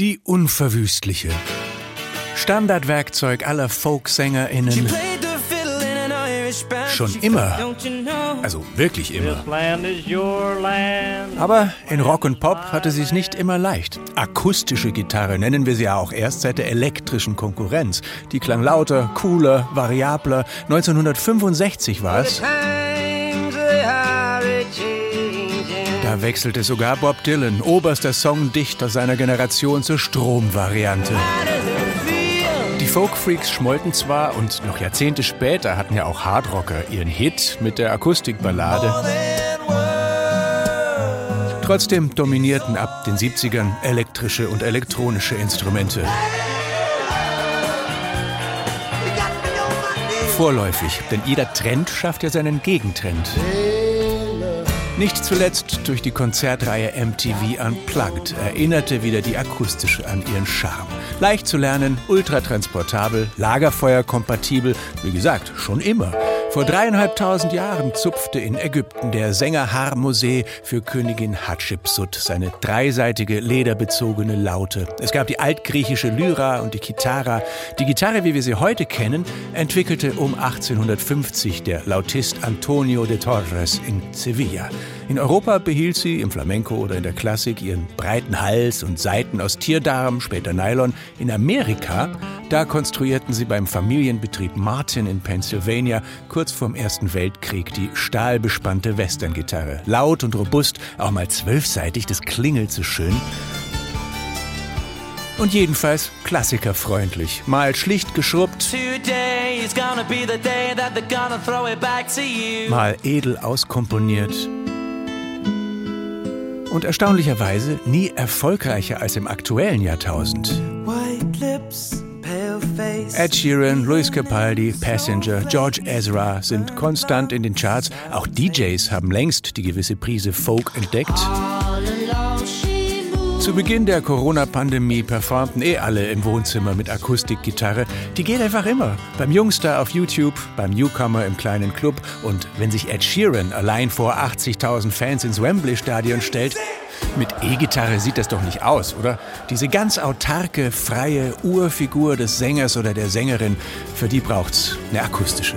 Die unverwüstliche. Standardwerkzeug aller FolkSängerInnen. Schon immer. Also wirklich immer. Aber in Rock und Pop hatte sie es nicht immer leicht. Akustische Gitarre nennen wir sie ja auch erst seit der elektrischen Konkurrenz. Die klang lauter, cooler, variabler. 1965 war es. Da wechselte sogar Bob Dylan, oberster Songdichter seiner Generation, zur Stromvariante. Die Folkfreaks schmollten zwar und noch Jahrzehnte später hatten ja auch Hardrocker ihren Hit mit der Akustikballade. Trotzdem dominierten ab den 70ern elektrische und elektronische Instrumente. Vorläufig, denn jeder Trend schafft ja seinen Gegentrend. Nicht zuletzt durch die Konzertreihe MTV Unplugged erinnerte wieder die akustische an ihren Charme. Leicht zu lernen, ultratransportabel, lagerfeuerkompatibel, wie gesagt, schon immer. Vor dreieinhalbtausend Jahren zupfte in Ägypten der Sänger Harmose für Königin Hatschepsut seine dreiseitige lederbezogene Laute. Es gab die altgriechische Lyra und die Kitara. Die Gitarre, wie wir sie heute kennen, entwickelte um 1850 der Lautist Antonio de Torres in Sevilla. In Europa behielt sie im Flamenco oder in der Klassik ihren breiten Hals und Saiten aus Tierdarm, später Nylon. In Amerika, da konstruierten sie beim Familienbetrieb Martin in Pennsylvania kurz vorm Ersten Weltkrieg die stahlbespannte Westerngitarre. Laut und robust, auch mal zwölfseitig, das klingelt so schön. Und jedenfalls klassikerfreundlich. Mal schlicht geschrubbt, mal edel auskomponiert und erstaunlicherweise nie erfolgreicher als im aktuellen Jahrtausend. Ed Sheeran, Luis Capaldi, Passenger, George Ezra sind konstant in den Charts. Auch DJs haben längst die gewisse Prise Folk entdeckt. Zu Beginn der Corona-Pandemie performten eh alle im Wohnzimmer mit Akustikgitarre. Die geht einfach immer. Beim Jungstar auf YouTube, beim Newcomer im kleinen Club und wenn sich Ed Sheeran allein vor 80.000 Fans ins Wembley-Stadion stellt. Mit E-Gitarre sieht das doch nicht aus, oder? Diese ganz autarke, freie Urfigur des Sängers oder der Sängerin, für die braucht's eine akustische.